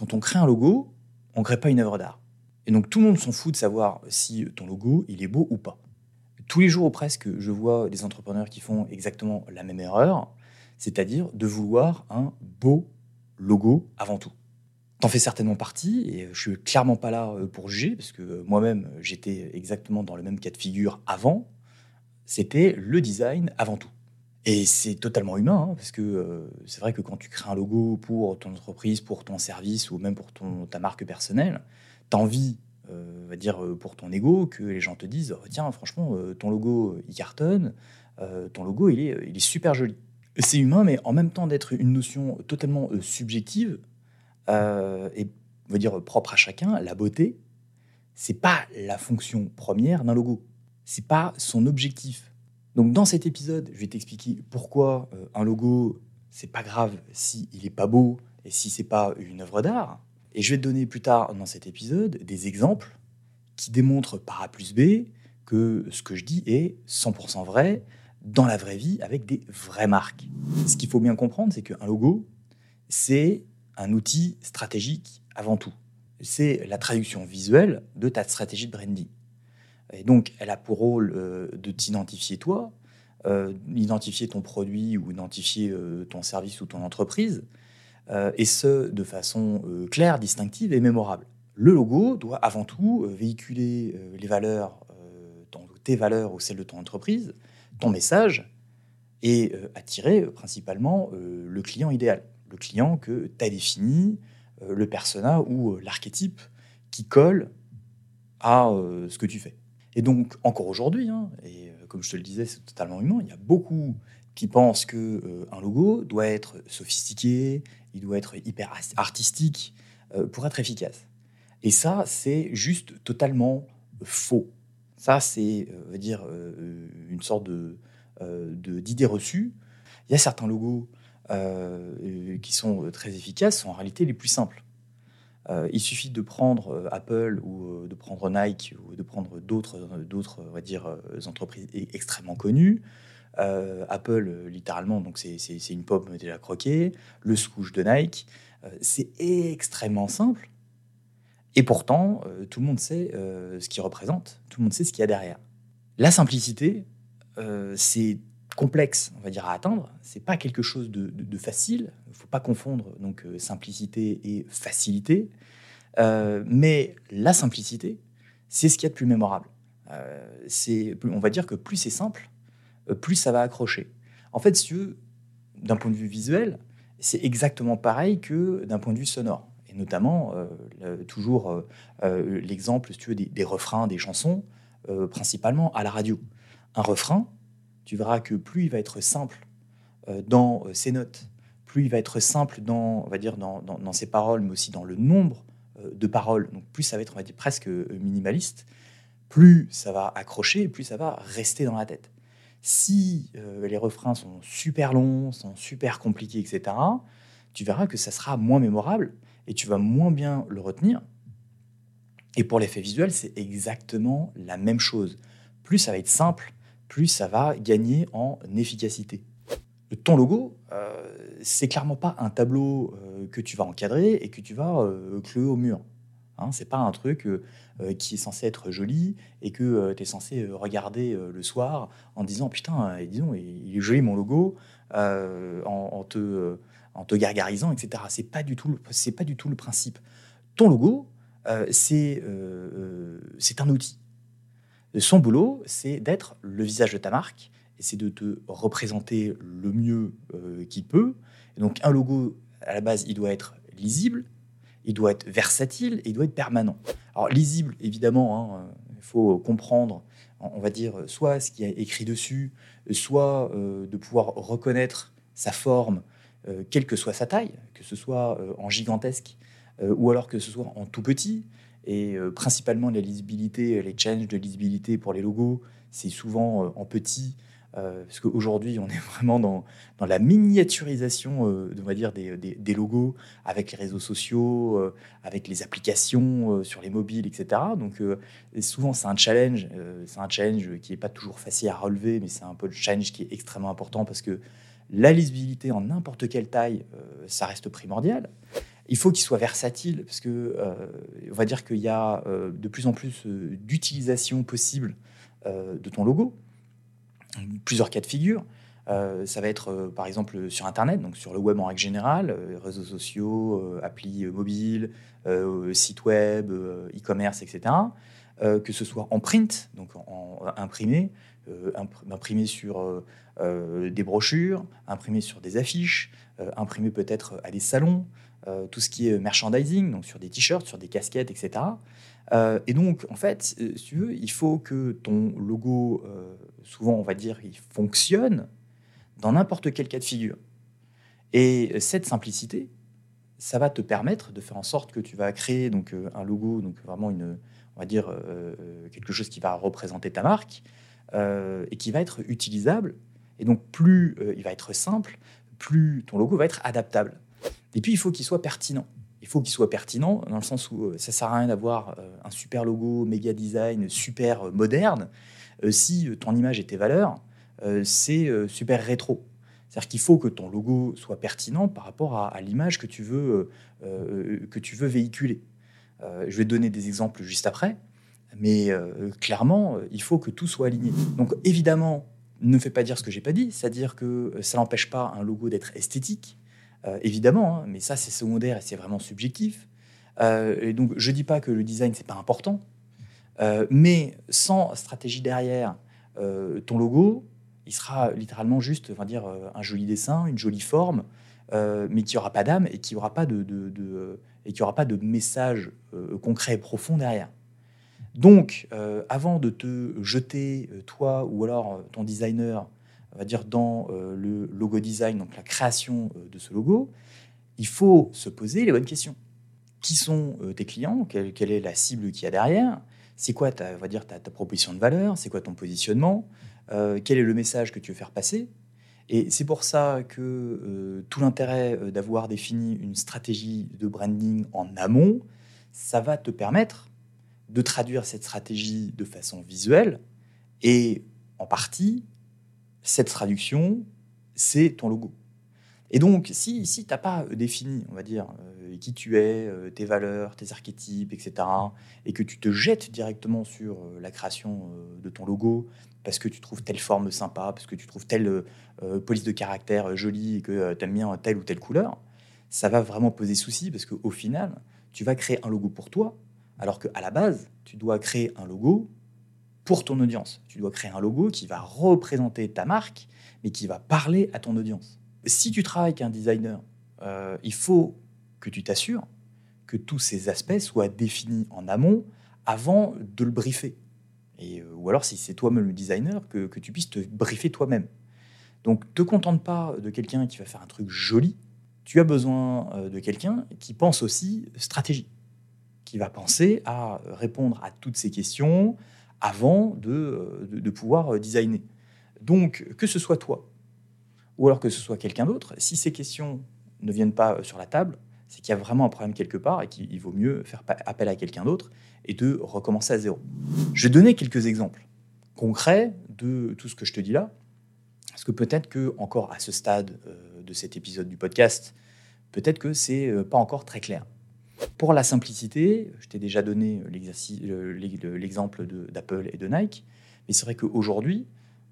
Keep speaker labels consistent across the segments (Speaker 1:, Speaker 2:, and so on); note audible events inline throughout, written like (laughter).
Speaker 1: quand on crée un logo, on ne crée pas une œuvre d'art. Et donc tout le monde s'en fout de savoir si ton logo, il est beau ou pas. Tous les jours ou presque, je vois des entrepreneurs qui font exactement la même erreur, c'est-à-dire de vouloir un beau logo avant tout. T'en fais certainement partie, et je suis clairement pas là euh, pour juger, parce que moi-même, j'étais exactement dans le même cas de figure avant. C'était le design avant tout. Et c'est totalement humain, hein, parce que euh, c'est vrai que quand tu crées un logo pour ton entreprise, pour ton service ou même pour ton, ta marque personnelle, tu as envie, euh, va dire euh, pour ton ego, que les gens te disent oh, Tiens, franchement, ton logo, il cartonne, ton logo, il est, il est super joli. C'est humain, mais en même temps d'être une notion totalement subjective et va dire propre à chacun, la beauté, c'est pas la fonction première d'un logo. C'est pas son objectif donc dans cet épisode, je vais t'expliquer pourquoi euh, un logo, c'est pas grave si il est pas beau et si c'est pas une œuvre d'art. Et je vais te donner plus tard dans cet épisode des exemples qui démontrent par A plus B que ce que je dis est 100% vrai dans la vraie vie avec des vraies marques. Ce qu'il faut bien comprendre, c'est qu'un logo, c'est un outil stratégique avant tout. C'est la traduction visuelle de ta stratégie de branding. Et donc, elle a pour rôle euh, de t'identifier toi, euh, identifier ton produit ou identifier euh, ton service ou ton entreprise, et ce, de façon claire, distinctive et mémorable. Le logo doit avant tout véhiculer les valeurs, tes valeurs ou celles de ton entreprise, ton message, et attirer principalement le client idéal, le client que tu as défini, le persona ou l'archétype qui colle à ce que tu fais. Et donc, encore aujourd'hui, hein, et euh, comme je te le disais, c'est totalement humain, il y a beaucoup qui pensent qu'un euh, un logo doit être sophistiqué, il doit être hyper artistique euh, pour être efficace. Et ça, c'est juste totalement faux. Ça, c'est dire une sorte de, d'idée reçue. Il y a certains logos qui sont très efficaces, sont en réalité les plus simples. Euh, il suffit de prendre euh, Apple ou euh, de prendre Nike ou de prendre d'autres, d'autres, on va dire, entreprises e-, extrêmement connues. Apple, littéralement, donc c'est, une pomme déjà croquée. Le swoosh de Nike, c'est extrêmement simple. Et pourtant, tout le monde sait ce qu'il représente, tout le monde sait ce qu'il y a derrière. La simplicité, c'est complexe, on va dire, à atteindre. C'est pas quelque chose de, facile. Il faut pas confondre donc euh, simplicité et facilité. Euh, mais la simplicité, c'est ce qu'il y a de plus mémorable. Euh, on va dire que plus c'est simple, plus ça va accrocher. En fait, si d'un point de vue visuel, c'est exactement pareil que d'un point de vue sonore. Et notamment, toujours l'exemple, si tu veux, des refrains, des chansons, principalement à la radio. Un refrain, tu verras que plus il va être simple euh, dans euh, ses notes, plus il va être simple dans, on va dire, dans, ses paroles, mais aussi dans le nombre euh, de paroles, donc plus ça va être, on va dire, presque minimaliste, plus ça va accrocher, plus ça va rester dans la tête. Si les refrains sont super longs, sont super compliqués, etc., tu verras que ça sera moins mémorable et tu vas moins bien le retenir. Et pour l'effet visuel, c'est exactement la même chose. Plus ça va être simple, plus ça va gagner en efficacité. Ton logo, euh, c'est clairement pas un tableau euh, que tu vas encadrer et que tu vas euh, clouer au mur. Hein, c'est pas un truc qui est censé être joli et que tu es censé regarder le soir en disant putain, disons, il est joli mon logo en, te, en te gargarisant, etc. C'est pas du tout, pas du tout le principe. Ton logo, c'est c'est un outil. Son boulot, c'est d'être le visage de ta marque et c'est de te représenter le mieux euh, qu'il peut. donc un logo, à la base, il doit être lisible, il doit être versatile et il doit être permanent. Alors lisible, évidemment, hein, il faut comprendre, on va dire, soit ce qui est écrit dessus, soit euh, de pouvoir reconnaître sa forme, euh, quelle que soit sa taille, que ce soit en gigantesque ou alors que ce soit en tout petit. Et euh, principalement, la lisibilité, les changes de lisibilité pour les logos, c'est souvent euh, en petit. Euh, parce qu'aujourd'hui, on est (laughs) vraiment dans, la miniaturisation on va dire, des, des, logos avec les réseaux sociaux, avec les applications sur les mobiles, etc. Donc, souvent, c'est un challenge. c'est un challenge qui n'est pas toujours facile à relever, mais c'est un peu le challenge qui est extrêmement important parce que la lisibilité en n'importe quelle taille, ça reste primordial. Il faut qu'il soit versatile parce que on va dire qu'il y a de plus en plus d'utilisation possible de ton logo, plusieurs cas de figure. ça va être par exemple sur Internet, donc sur le web en règle générale, réseaux sociaux, applis mobiles, sites web, e-commerce, etc. que ce soit en print, donc en, imprimé, imprimé sur des brochures, imprimé sur des affiches, imprimé peut-être à des salons, tout ce qui est merchandising, donc sur des t-shirts, sur des casquettes, etc. et donc, en fait, si tu veux, il faut que ton logo, souvent, on va dire, il fonctionne dans n'importe quel cas de figure. Et cette simplicité, ça va te permettre de faire en sorte que tu vas créer donc un logo, donc vraiment une, on va dire quelque chose qui va représenter ta marque et qui va être utilisable. Et donc plus il va être simple, plus ton logo va être adaptable. Et puis, il faut qu'il soit pertinent. Il faut qu'il soit pertinent dans le sens où euh, ça sert à rien d'avoir euh, un super logo, méga design, super euh, moderne, si ton image et tes valeurs, c'est super rétro. C'est-à-dire qu'il faut que ton logo soit pertinent par rapport à, l'image que, tu veux, que tu veux véhiculer. je vais donner des exemples juste après, mais clairement, il faut que tout soit aligné. Donc évidemment, ne fais pas dire ce que j'ai pas dit, c'est-à-dire que ça n'empêche pas un logo d'être esthétique, euh, évidemment, hein, mais ça c'est secondaire et c'est vraiment subjectif. Euh, et donc je dis pas que le design c'est pas important, euh, mais sans stratégie derrière, ton logo, il sera littéralement juste, va dire, un joli dessin, une jolie forme, mais qui aura pas d'âme et qui aura pas de, et qui aura pas de message concret et profond derrière. Donc, avant de te jeter, toi ou alors ton designer, on va dire, dans euh, le logo design, donc la création euh, de ce logo, il faut se poser les bonnes questions. Qui sont euh, tes clients? Quelle, est la cible qu'il y a derrière? C'est quoi ta, va dire, ta, proposition de valeur? C'est quoi ton positionnement? Quel est le message que tu veux faire passer? Et c'est pour ça que tout l'intérêt d'avoir défini une stratégie de branding en amont, ça va te permettre de traduire cette stratégie de façon visuelle et en partie cette traduction, c'est ton logo. Et donc, si, si tu n'as pas défini, on va dire, euh, qui tu es, euh, tes valeurs, tes archétypes, etc., et que tu te jettes directement sur euh, la création de ton logo, parce que tu trouves telle forme sympa, parce que tu trouves telle police de caractère jolie, et que tu aimes bien telle ou telle couleur, ça va vraiment poser souci, parce qu'au final, tu vas créer un logo pour toi, alors qu'à la base, tu dois créer un logo pour ton audience. Tu dois créer un logo qui va représenter ta marque, mais qui va parler à ton audience. Si tu travailles avec un designer, euh, il faut que tu t'assures que tous ces aspects soient définis en amont avant de le briefer. Et, euh, ou alors, si c'est toi-même le designer, que, tu puisses te briefer toi-même. Donc, te contente pas de quelqu'un qui va faire un truc joli. Tu as besoin euh, de quelqu'un qui pense aussi stratégie, qui va penser à répondre à toutes ces questions, avant de, de, pouvoir euh, designer. Donc, que ce soit toi ou alors que ce soit quelqu'un d'autre, si ces questions ne viennent pas euh, sur la table, c'est qu'il y a vraiment un problème quelque part et qu'il vaut mieux faire appel à quelqu'un d'autre et de recommencer à zéro. Je vais donner quelques exemples concrets de tout ce que je te dis là, parce que peut-être que encore à ce stade euh, de cet épisode du podcast, peut-être que c'est pas encore très clair. Pour la simplicité, je t'ai déjà donné l'exemple d'Apple et de Nike, mais c'est vrai qu'aujourd'hui,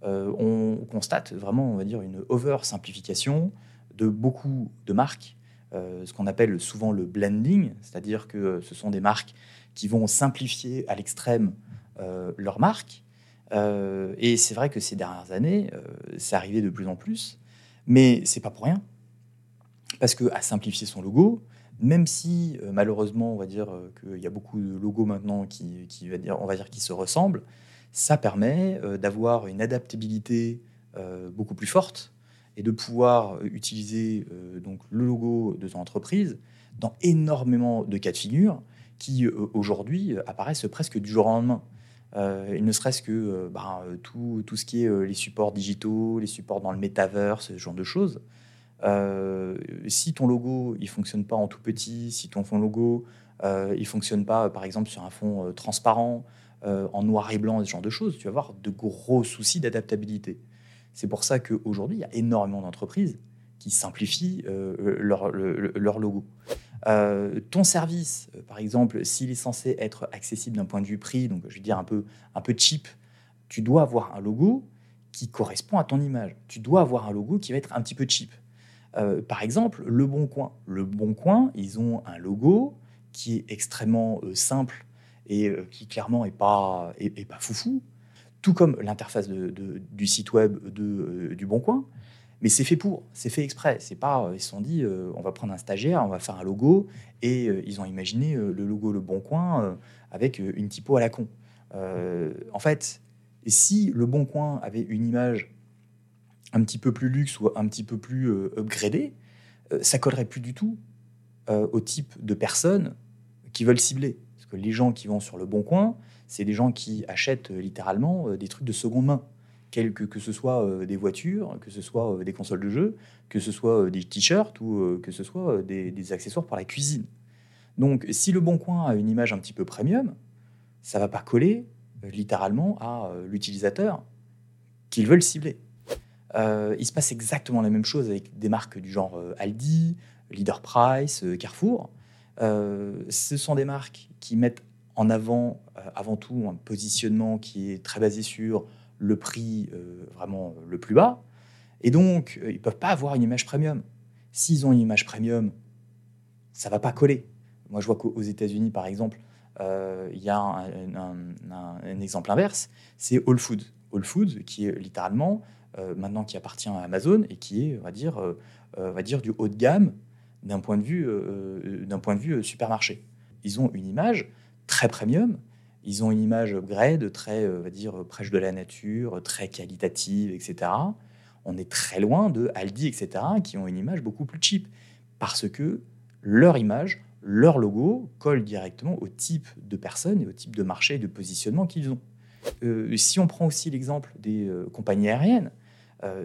Speaker 1: euh, on constate vraiment, on va dire, une over-simplification de beaucoup de marques, euh, ce qu'on appelle souvent le blending, c'est-à-dire que ce sont des marques qui vont simplifier à l'extrême euh, leur marque. et c'est vrai que ces dernières années, c'est arrivé de plus en plus, mais c'est pas pour rien, parce que à simplifier son logo, même si euh, malheureusement, on va dire euh, qu'il y a beaucoup de logos maintenant qui, va dire, on va dire, qui se ressemblent, ça permet euh, d'avoir une adaptabilité beaucoup plus forte et de pouvoir utiliser donc le logo de ton entreprise dans énormément de cas de figure qui aujourd'hui apparaissent presque du jour au lendemain. il ne serait-ce que ben, tout, tout, ce qui est les supports digitaux, les supports dans le metaverse, ce genre de choses. Euh, si ton logo il fonctionne pas en tout petit, si ton fond logo euh, il fonctionne pas, par exemple sur un fond euh, transparent, en noir et blanc, ce genre de choses, tu vas avoir de gros soucis d'adaptabilité. C'est pour ça qu'aujourd'hui, il y a énormément d'entreprises qui simplifient leur, leur, logo. ton service, par exemple, s'il est censé être accessible d'un point de vue prix, donc je veux dire un peu, un peu cheap, tu dois avoir un logo qui correspond à ton image. Tu dois avoir un logo qui va être un petit peu cheap. Euh, par exemple, Le Bon Coin. Le Bon Coin, ils ont un logo qui est extrêmement euh, simple et euh, qui clairement est pas, foufou, tout comme l'interface du site web du Bon Coin. Mais c'est fait pour, c'est fait exprès. C'est pas, ils se sont dit, on va prendre un stagiaire, on va faire un logo, et ils ont imaginé le logo Le Bon Coin avec une typo à la con. en fait, si Le Bon Coin avait une image un petit peu plus luxe ou un petit peu plus euh, upgradé, euh, ça collerait plus du tout euh, au type de personnes qui veulent cibler. Parce que les gens qui vont sur le bon coin, c'est des gens qui achètent littéralement des trucs de seconde main. Que, que ce soit des voitures, que ce soit des consoles de jeux, que ce soit des t-shirts ou que ce soit des, des, accessoires pour la cuisine. Donc, si le Bon Coin a une image un petit peu premium, ça va pas coller littéralement à l'utilisateur qu'ils veulent cibler. Euh, il se passe exactement la même chose avec des marques du genre euh, Aldi, Leader Price, euh, Carrefour. ce sont des marques qui mettent en avant avant tout un positionnement qui est très basé sur le prix vraiment le plus bas. Et donc, ils ne peuvent pas avoir une image premium. S'ils ont une image premium, ça va pas coller. Moi, je vois qu'aux États-Unis, par exemple, il y a un, exemple inverse, c'est Whole Foods. Whole Foods, qui est littéralement euh, maintenant qui appartient à Amazon et qui est, on va dire, euh, euh, va dire du haut de gamme d'un point de vue, d'un point de vue supermarché. Ils ont une image très premium, ils ont une image upgrade, très, on va dire, prêche de la nature, très qualitative, etc. On est très loin de Aldi, etc., qui ont une image beaucoup plus cheap, parce que leur image, leur logo colle directement au type de personnes et au type de marché et de positionnement qu'ils ont. si on prend aussi l'exemple des compagnies aériennes,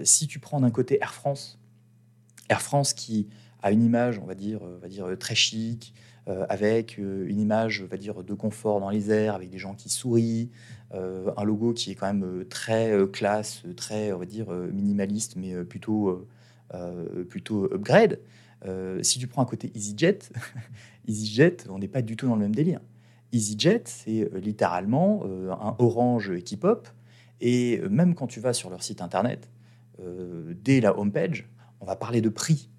Speaker 1: si tu prends d'un côté Air France, Air France qui a une image, on va dire, euh, va dire très chic, euh, avec une image, va dire, de confort dans les airs, avec des gens qui sourient, un logo qui est quand même très classe, très, on va dire, minimaliste, mais plutôt, plutôt upgrade. si tu prends un côté EasyJet, (laughs) EasyJet, on n'est pas du tout dans le même délire. EasyJet, c'est littéralement un orange qui pop. Et même quand tu vas sur leur site internet, euh, dès la homepage, on va parler de prix.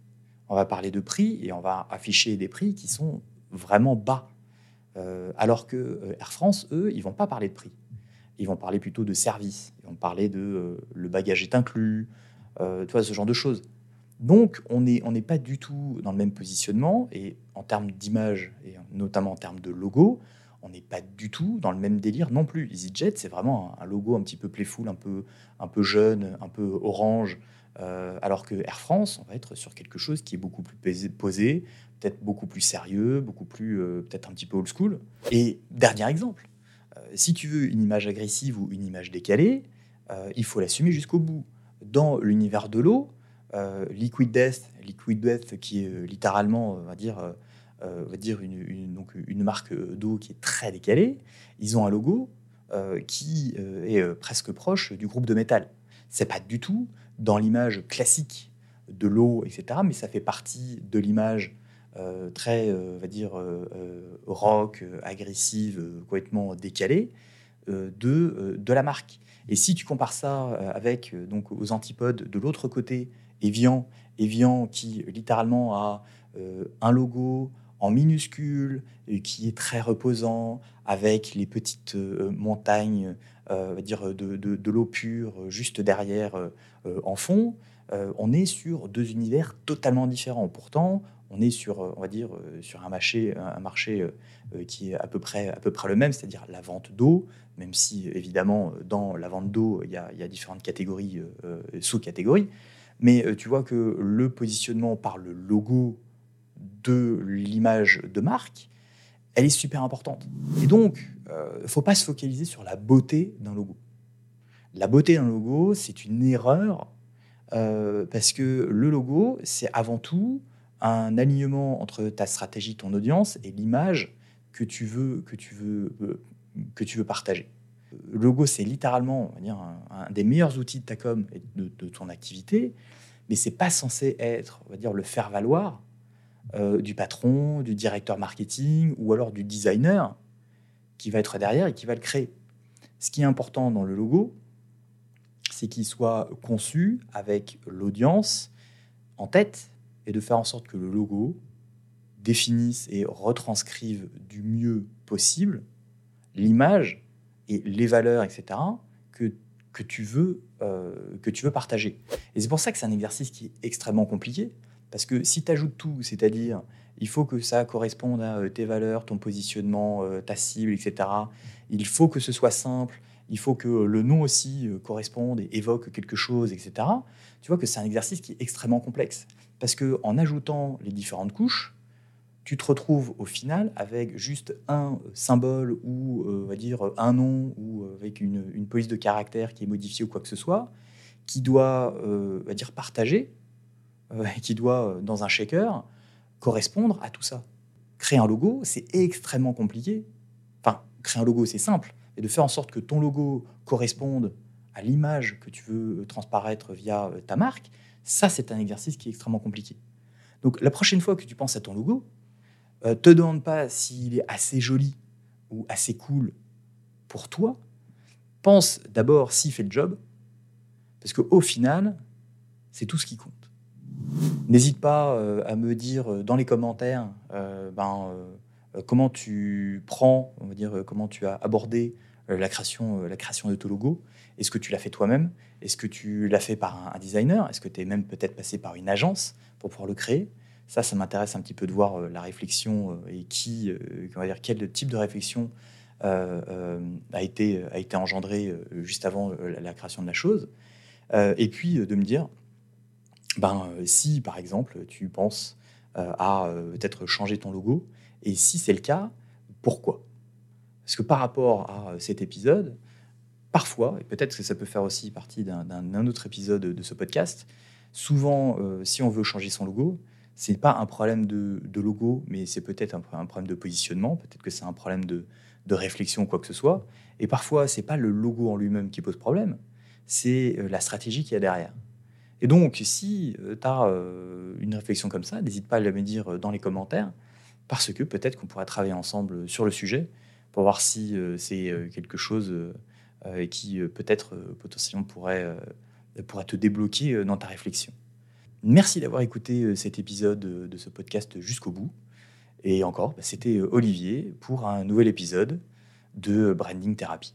Speaker 1: On va parler de prix et on va afficher des prix qui sont vraiment bas. Euh, alors que euh, Air France, eux, ils vont pas parler de prix. Ils vont parler plutôt de service. Ils vont parler de le bagage est inclus, tu vois, ce genre de choses. Donc, on n'est on pas du tout dans le même positionnement et en termes d'image et notamment en termes de logo, on n'est pas du tout dans le même délire non plus. EasyJet, c'est vraiment un, logo un petit peu playful, un peu, un peu jeune, un peu orange, euh, alors que Air France, on va être sur quelque chose qui est beaucoup plus posé, peut-être beaucoup plus sérieux, beaucoup plus, euh, peut-être un petit peu old school. Et dernier exemple, euh, si tu veux une image agressive ou une image décalée, il faut l'assumer jusqu'au bout. Dans l'univers de l'eau, Liquid Death, Liquid Death qui est littéralement, on va dire, on va dire une, donc une marque d'eau qui est très décalée, ils ont un logo euh, qui euh, est presque proche du groupe de métal. C'est pas du tout dans l'image classique de l'eau, etc., mais ça fait partie de l'image très, on va dire, rock, agressive, complètement décalée de, de la marque. Et si tu compares ça avec donc aux antipodes de l'autre côté, Evian, Evian qui littéralement a un logo, en minuscule, qui est très reposant, avec les petites euh, montagnes euh, dire de, de, l'eau pure juste derrière euh, en fond, on est sur deux univers totalement différents. Pourtant, on est sur, on va dire, sur un marché, un marché qui est à peu près, à peu près le même, c'est-à-dire la vente d'eau, même si évidemment dans la vente d'eau, il, il, y a différentes catégories, sous-catégories. Mais tu vois que le positionnement par le logo de l'image de marque, elle est super importante. Et donc, il euh, ne faut pas se focaliser sur la beauté d'un logo. La beauté d'un logo, c'est une erreur euh, parce que le logo, c'est avant tout un alignement entre ta stratégie, ton audience et l'image que tu veux que tu veux euh, que tu veux partager. Le logo, c'est littéralement on va dire, un, des meilleurs outils de ta com et de, de ton activité, mais c'est pas censé être, on va dire, le faire valoir du patron, du directeur marketing ou alors du designer qui va être derrière et qui va le créer. Ce qui est important dans le logo, c'est qu'il soit conçu avec l'audience en tête et de faire en sorte que le logo définisse et retranscrive du mieux possible l'image et les valeurs, etc., que, que, tu veux, euh, que tu veux partager. Et c'est pour ça que c'est un exercice qui est extrêmement compliqué, parce que si tu ajoutes tout, c'est-à-dire il faut que ça corresponde à euh, tes valeurs, ton positionnement, euh, ta cible, etc., il faut que ce soit simple, il faut que le nom aussi corresponde et évoque quelque chose, etc., tu vois que c'est un exercice qui est extrêmement complexe. Parce que en ajoutant les différentes couches, tu te retrouves au final avec juste un symbole ou euh, on va dire un nom ou euh, avec une, police de caractère qui est modifiée ou quoi que ce soit, qui doit euh, va dire partager, (laughs) qui doit dans un shaker correspondre à tout ça. Créer un logo, c'est extrêmement compliqué. Enfin, créer un logo, c'est simple, et de faire en sorte que ton logo corresponde à l'image que tu veux transparaître via ta marque, ça, c'est un exercice qui est extrêmement compliqué. Donc, la prochaine fois que tu penses à ton logo, euh, te demande pas s'il est assez joli ou assez cool pour toi. Pense d'abord s'il fait le job, parce qu'au final, c'est tout ce qui compte. N'hésite pas euh, à me dire euh, dans les commentaires ben, comment tu prends, on va dire, comment tu as abordé la création, la création de ton logo. Est-ce que tu l'as fait toi-même? Est-ce que tu l'as fait par un designer? Est-ce que tu es même peut-être passé par une agence pour pouvoir le créer? Ça, ça m'intéresse un petit peu de voir euh, la réflexion euh, et qui, euh, on va dire, quel type de réflexion a, été, a été engendré juste avant la, création de la chose. et puis de me dire, ben, si par exemple tu penses à peut-être changer ton logo, et si c'est le cas, pourquoi? Parce que par rapport à cet épisode, parfois, et peut-être que ça peut faire aussi partie d'un autre épisode de ce podcast, souvent, si on veut changer son logo, c'est pas un problème de, logo, mais c'est peut-être un, problème de positionnement, peut-être que c'est un problème de, réflexion, quoi que ce soit. Et parfois, c'est pas le logo en lui-même qui pose problème, c'est euh, la stratégie qu'il y a derrière. Et donc, si euh, tu as euh, une réflexion comme ça, n'hésite pas à me dire dans les commentaires, parce que peut-être qu'on pourrait travailler ensemble sur le sujet pour voir si c'est quelque chose qui peut-être potentiellement pourrait, pourrait te débloquer dans ta réflexion. Merci d'avoir écouté euh, cet épisode de ce podcast jusqu'au bout. Et encore, bah, c'était euh, Olivier pour un nouvel épisode de Branding Therapy.